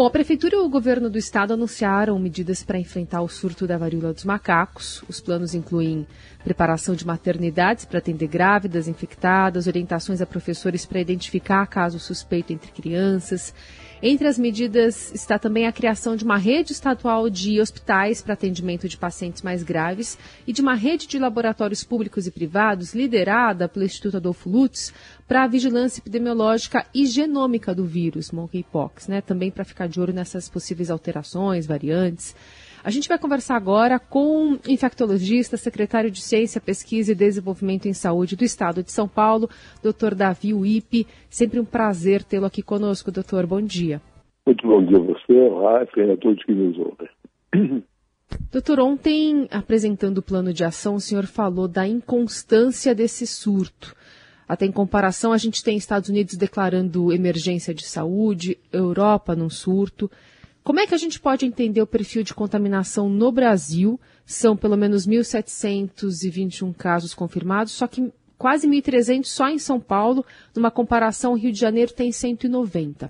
Bom, a Prefeitura e o governo do estado anunciaram medidas para enfrentar o surto da varíola dos macacos. Os planos incluem preparação de maternidades para atender grávidas, infectadas, orientações a professores para identificar caso suspeito entre crianças, entre as medidas está também a criação de uma rede estadual de hospitais para atendimento de pacientes mais graves e de uma rede de laboratórios públicos e privados liderada pelo Instituto Adolfo Lutz para a vigilância epidemiológica e genômica do vírus monkeypox, né? Também para ficar de olho nessas possíveis alterações, variantes. A gente vai conversar agora com o infectologista, secretário de Ciência, Pesquisa e Desenvolvimento em Saúde do Estado de São Paulo, doutor Davi Uip. Sempre um prazer tê-lo aqui conosco, doutor. Bom dia. Muito bom dia a você, Rafa, e a todos que nos ouvem. Doutor, ontem, apresentando o plano de ação, o senhor falou da inconstância desse surto. Até em comparação, a gente tem Estados Unidos declarando emergência de saúde, Europa num surto. Como é que a gente pode entender o perfil de contaminação no Brasil? São pelo menos 1.721 casos confirmados, só que quase 1.300 só em São Paulo. Numa comparação, Rio de Janeiro tem 190.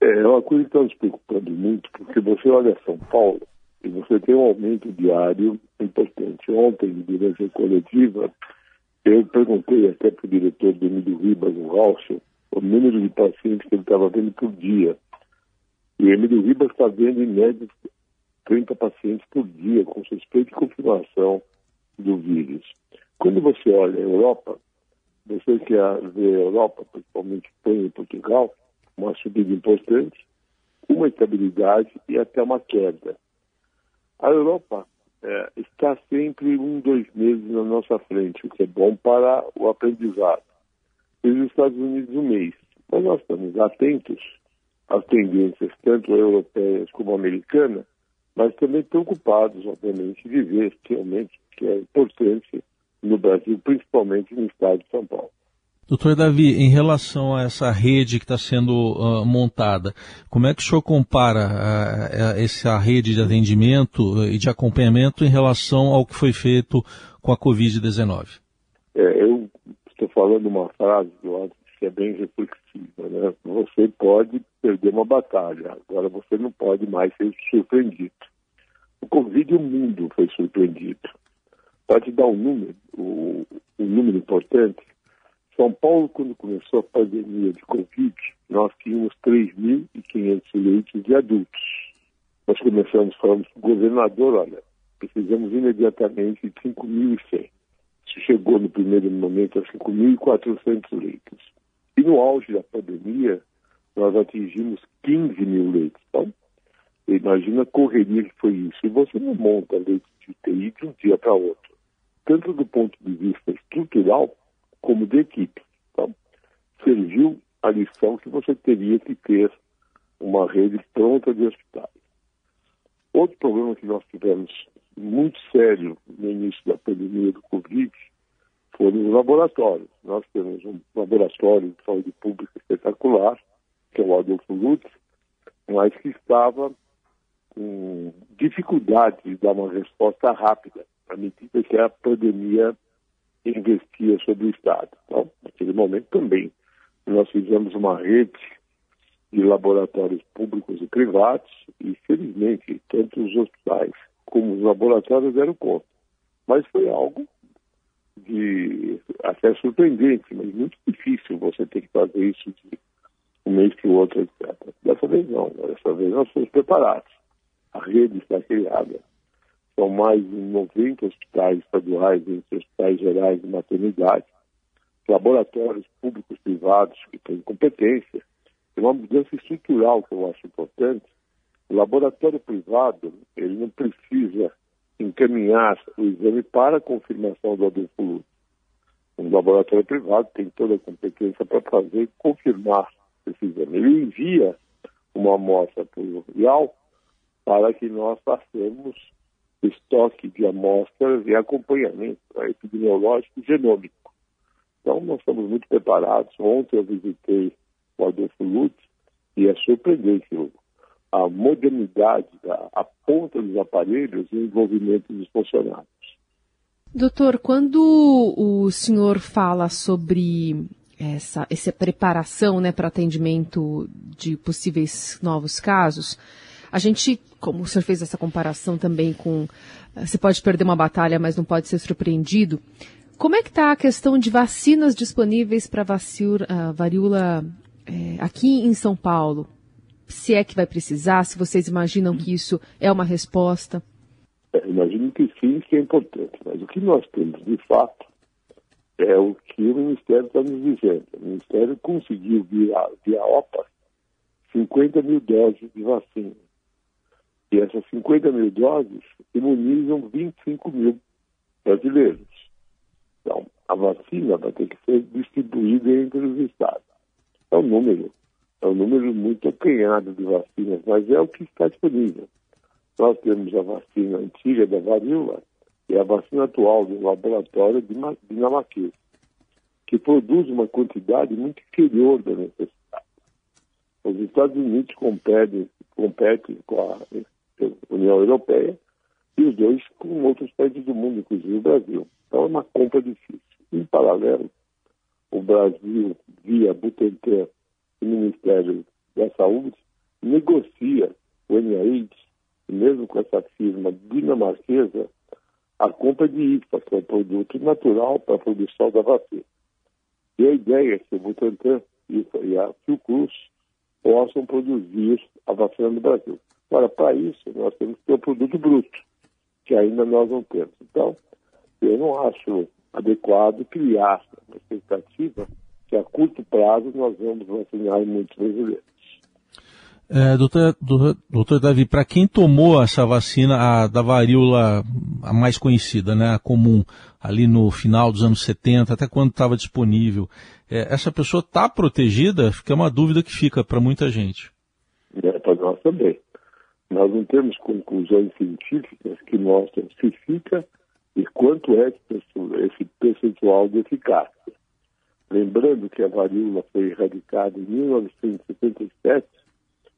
É uma coisa que está nos preocupando muito, porque você olha São Paulo e você tem um aumento diário importante. Ontem, durante a coletiva, eu perguntei até para o diretor do Emílio Ribas, o Raucho, o número de pacientes que ele estava vendo por dia. E o Emílio Ribas está vendo, em média, 30 pacientes por dia com suspeita e confirmação do vírus. Quando você olha a Europa, você quer ver a Europa, principalmente Espanha e Portugal, uma subida importante, uma estabilidade e até uma queda. A Europa é, está sempre um, dois meses na nossa frente, o que é bom para o aprendizado. E os Estados Unidos um mês. Mas nós estamos atentos as tendências, tanto europeias como americanas, mas também preocupados, obviamente, de ver realmente que é importante no Brasil, principalmente no estado de São Paulo. Doutor Davi, em relação a essa rede que está sendo uh, montada, como é que o senhor compara uh, essa rede de atendimento e de acompanhamento em relação ao que foi feito com a Covid-19? É, eu estou falando uma frase que eu acho que é bem reflexiva. Né? Você pode perder uma batalha, agora você não pode mais ser surpreendido. O Covid, o mundo foi surpreendido. Pode dar um número, um número importante. São Paulo, quando começou a pandemia de Covid, nós tínhamos 3.500 leitos de adultos. Nós começamos, falamos com o governador, olha, precisamos imediatamente de 5.100. Isso chegou no primeiro momento a 5.400 leitos. E no auge da pandemia, nós atingimos 15 mil leitos. Então, imagina a correria que foi isso. E você não monta leitos de UTI de um dia para outro, tanto do ponto de vista estrutural como de equipe. Então, serviu a lição que você teria que ter uma rede pronta de hospitais. Outro problema que nós tivemos muito sério no início da pandemia do Covid foram os laboratórios. Nós temos um laboratório de saúde pública espetacular, que é o Adolfo Lutz, mas que estava com dificuldade de dar uma resposta rápida à medida que a pandemia investia sobre o Estado. Então, naquele momento também, nós fizemos uma rede de laboratórios públicos e privados e, felizmente, tanto os hospitais como os laboratórios deram conta. Mas foi algo de até surpreendente, mas muito difícil você ter que fazer isso de um mês para o outro, etc. Dessa vez não, dessa vez nós fomos preparados. A rede está criada. São mais de 90 hospitais estaduais, entre hospitais gerais e maternidade, laboratórios públicos privados que têm competência. Tem uma mudança estrutural que eu acho importante. O laboratório privado, ele não precisa encaminhar o exame para a confirmação do adulto. Um laboratório privado tem toda a competência para fazer e confirmar esse exame. Ele envia uma amostra para o RIAL para que nós façamos estoque de amostras e acompanhamento epidemiológico e genômico. Então, nós estamos muito preparados. Ontem eu visitei o Adolfo Lutz e é surpreendente a modernidade, a, a ponta dos aparelhos e o envolvimento dos funcionários. Doutor, quando o senhor fala sobre essa, essa preparação né, para atendimento de possíveis novos casos, a gente, como o senhor fez essa comparação também com você pode perder uma batalha, mas não pode ser surpreendido. Como é que está a questão de vacinas disponíveis para uh, varíola é, aqui em São Paulo? Se é que vai precisar, se vocês imaginam que isso é uma resposta? É, imagino que sim, que é importante. Mas o que nós temos, de fato, é o que o Ministério está nos dizendo. O Ministério conseguiu, via, via OPA, 50 mil doses de vacina. E essas 50 mil doses imunizam 25 mil brasileiros. Então, a vacina vai ter que ser distribuída entre os estados. É um número, é um número muito acanhado de vacinas, mas é o que está disponível. Nós temos a vacina antiga da varíola e a vacina atual do laboratório dinamarquês, que produz uma quantidade muito inferior da necessidade. Os Estados Unidos competem, competem com a União Europeia e os dois com outros países do mundo, inclusive o Brasil. Então é uma compra difícil. Em paralelo, o Brasil, via Butantan e Ministério da Saúde, negocia o NIH, mesmo com essa firma dinamarquesa, a compra de IFA, que é um produto natural para a produção da vacina. E a ideia é que o Butantan e a Fiocruz possam produzir a vacina no Brasil. Agora, para isso, nós temos que ter o produto bruto, que ainda nós não temos. Então, eu não acho adequado criar uma expectativa que a curto prazo nós vamos vacinar muitos brasileiros. É, doutor, doutor, doutor Davi, para quem tomou essa vacina a, da varíola a mais conhecida, né, a comum, ali no final dos anos 70, até quando estava disponível, é, essa pessoa está protegida? Fica uma dúvida que fica para muita gente. É, para nós também. Nós não temos conclusões científicas que mostram se fica e quanto é esse percentual de eficácia. Lembrando que a varíola foi erradicada em 1977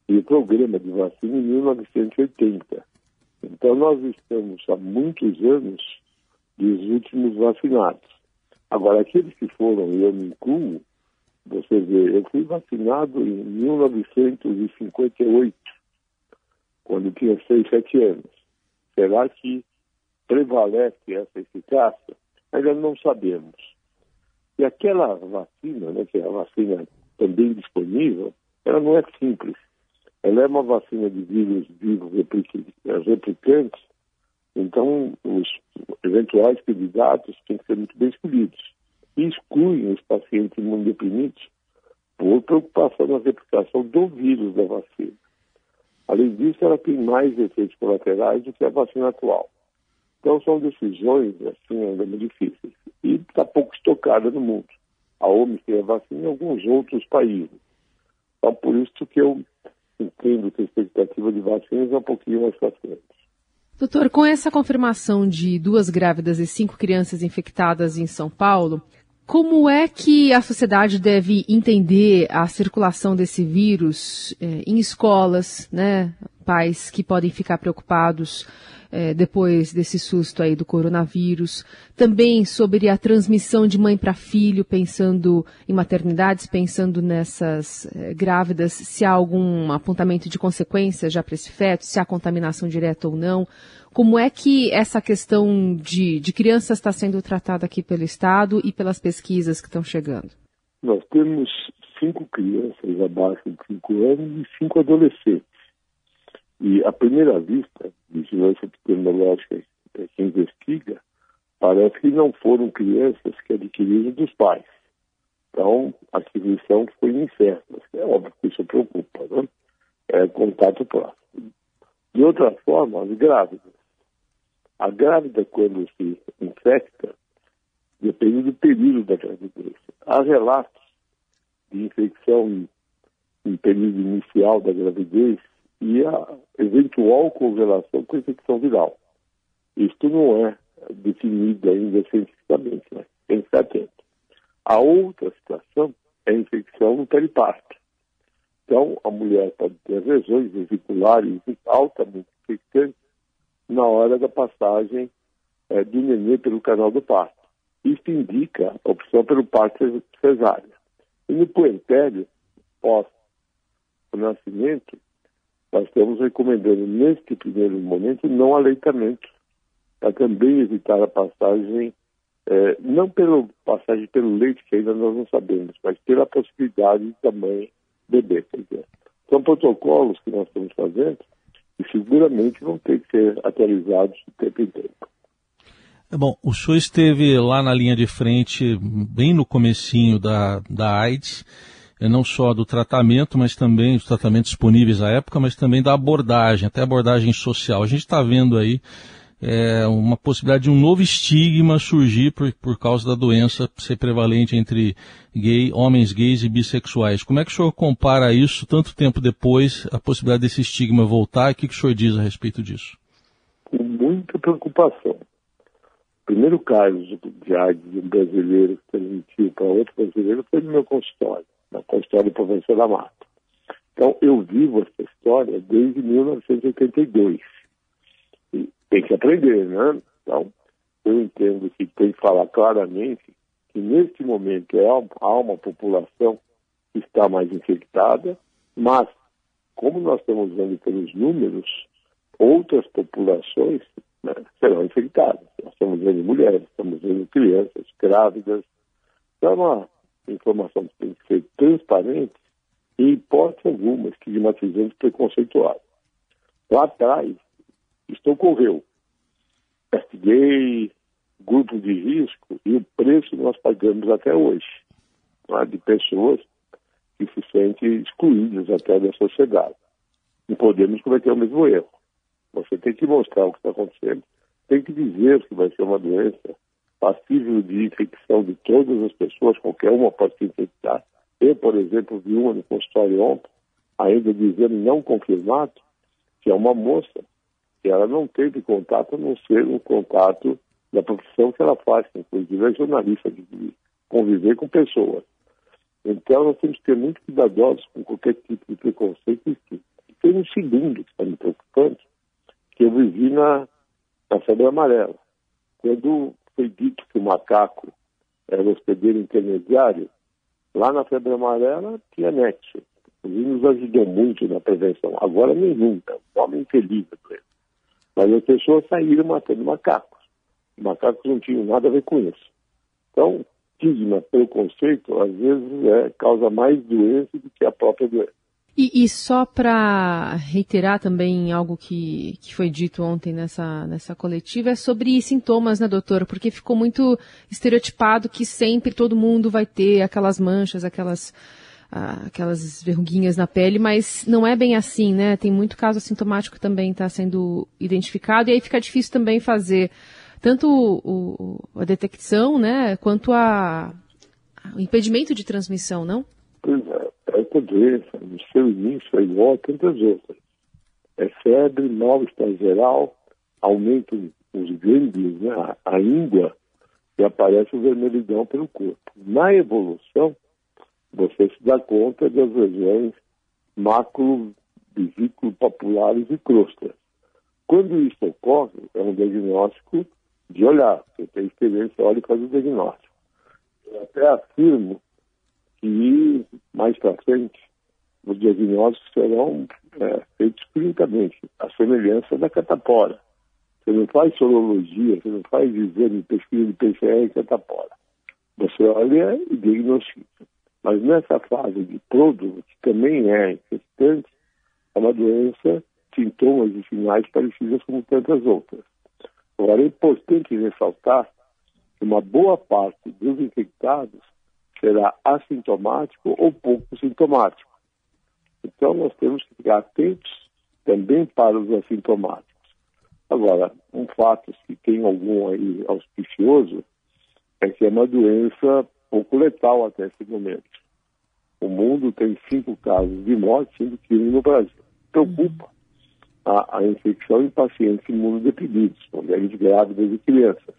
e o programa de vacina em 1980. Então, nós estamos há muitos anos dos últimos vacinados. Agora, aqueles que foram, eu me incluo, você vê, eu fui vacinado em 1958 quando tinha 6, 7 anos. Será que prevalece essa eficácia? Ainda não sabemos. E aquela vacina, né, que é a vacina também disponível, ela não é simples. Ela é uma vacina de vírus vivos replicantes, então os eventuais candidatos têm que ser muito bem escolhidos. E excluem os pacientes imunodeprimidos por preocupação na replicação do vírus da vacina. Além disso, ela tem mais efeitos colaterais do que a vacina atual. Então, são decisões, assim, ainda muito difíceis. E está pouco estocada no mundo. A OMS tem a vacina em alguns outros países. Então, por isso que eu entendo que a expectativa de vacinas é um pouquinho mais frente. Doutor, com essa confirmação de duas grávidas e cinco crianças infectadas em São Paulo, como é que a sociedade deve entender a circulação desse vírus eh, em escolas, né? Pais que podem ficar preocupados eh, depois desse susto aí do coronavírus. Também sobre a transmissão de mãe para filho, pensando em maternidades, pensando nessas eh, grávidas, se há algum apontamento de consequência já para esse feto, se há contaminação direta ou não. Como é que essa questão de, de crianças está sendo tratada aqui pelo Estado e pelas pesquisas que estão chegando? Nós temos cinco crianças abaixo de cinco anos e cinco adolescentes. E, à primeira vista, vigilância epidemiológica que investiga, parece que não foram crianças que adquiriram dos pais. Então, a aquisição foi incerta. É óbvio que isso preocupa, né? É contato próximo. De outra forma, as grávidas. A grávida, quando se infecta, depende do período da gravidez. Há relatos de infecção em período inicial da gravidez e a eventual correlação com a infecção viral. Isto não é definido ainda cientificamente, mas tem que estar atento. A outra situação é a infecção no periparto. Então, a mulher pode ter lesões vesiculares altamente infectantes na hora da passagem é, do nenê pelo canal do parto. Isso indica a opção pelo parto cesárea. E no puerpério, pós o nascimento, nós estamos recomendando, neste primeiro momento, não aleitamento, para também evitar a passagem, é, não pela passagem pelo leite, que ainda nós não sabemos, mas pela possibilidade da mãe beber. Quer dizer, são protocolos que nós estamos fazendo e seguramente vão ter que ser atualizados o tempo em tempo. É bom, o senhor esteve lá na linha de frente, bem no comecinho da, da AIDS, não só do tratamento, mas também dos tratamentos disponíveis à época, mas também da abordagem, até abordagem social. A gente está vendo aí é, uma possibilidade de um novo estigma surgir por, por causa da doença ser prevalente entre gay, homens gays e bissexuais. Como é que o senhor compara isso, tanto tempo depois, a possibilidade desse estigma voltar? O que, que o senhor diz a respeito disso? Com muita preocupação. O primeiro caso de AIDS de um brasileiro que transmitiu para outro brasileiro foi no meu consultório, na consultório do professor Amato. Então, eu vivo essa história desde 1982 tem que aprender, né? Então, eu entendo que tem que falar claramente que neste momento é, há uma população que está mais infectada, mas como nós estamos vendo pelos números, outras populações né, serão infectadas. Nós estamos vendo mulheres, estamos vendo crianças, grávidas. Então, é uma informação tem que ser transparente e, em hipótese alguma, estigmatizante preconceituado. Lá atrás, isto ocorreu. Gay, grupo de risco, e o preço nós pagamos até hoje, de pessoas que se sentem excluídas até da sociedade. Não podemos cometer o mesmo erro. Você tem que mostrar o que está acontecendo, tem que dizer que vai ser uma doença passível de infecção de todas as pessoas, qualquer uma pode se infectar. Eu, por exemplo, vi uma no consultório ontem, ainda dizendo não confirmado, que é uma moça que ela não teve contato, a não ser um contato da profissão que ela faz, que inclusive é jornalista, de conviver com pessoas. Então, nós temos que ser muito cuidadosos com qualquer tipo de preconceito. E tem um segundo que está me preocupando, que eu vivi na, na febre amarela. Quando foi dito que o macaco era hospedeiro intermediário, lá na febre amarela tinha nexo. Inclusive nos ajudou muito na prevenção. Agora nenhum, é um homem infeliz a mas as pessoas saíram matando macacos. Macacos não tinham nada a ver com isso. Então, estigma, preconceito, às vezes é, causa mais doença do que a própria doença. E, e só para reiterar também algo que, que foi dito ontem nessa, nessa coletiva, é sobre sintomas, né, doutor? Porque ficou muito estereotipado que sempre todo mundo vai ter aquelas manchas, aquelas aquelas verruguinhas na pele, mas não é bem assim, né? Tem muito caso assintomático também está sendo identificado e aí fica difícil também fazer tanto o, o, a detecção, né, quanto a, o impedimento de transmissão, não? Pois é, essa doença, no seu início, é igual a tantas outras. É febre, mal-estar geral, aumenta os gânglios, né, a, íngua, e aparece o vermelhidão pelo corpo. Na evolução, você se dá conta das lesões macro, vesículo papulares e crostas. Quando isso ocorre, é um diagnóstico de olhar. Você tem experiência, olha e faz o diagnóstico. Eu até afirmo que mais para frente os diagnósticos serão é, feitos clinicamente, a semelhança da catapora. Você não faz sorologia, você não faz exame pesquisa de PCR em catapora. Você olha e diagnostica. Mas nessa fase de pródromo, que também é infectante, é uma doença, sintomas e sinais parecidos com tantas outras. Agora, é importante ressaltar que uma boa parte dos infectados será assintomático ou pouco sintomático. Então, nós temos que ficar atentos também para os assintomáticos. Agora, um fato que tem algum aí auspicioso é que é uma doença pouco letal até esse momento. O mundo tem cinco casos de morte, sendo que no Brasil. Preocupa a, a infecção em pacientes imunodeprimidos, mulheres grávidas e crianças.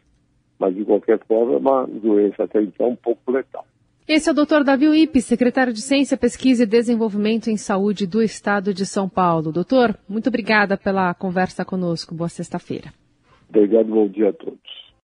Mas, de qualquer forma, é uma doença até então pouco letal. Esse é o Dr. Davi Uip, secretário de Ciência, Pesquisa e Desenvolvimento em Saúde do Estado de São Paulo. Doutor, muito obrigada pela conversa conosco. Boa sexta-feira. Obrigado, bom dia a todos.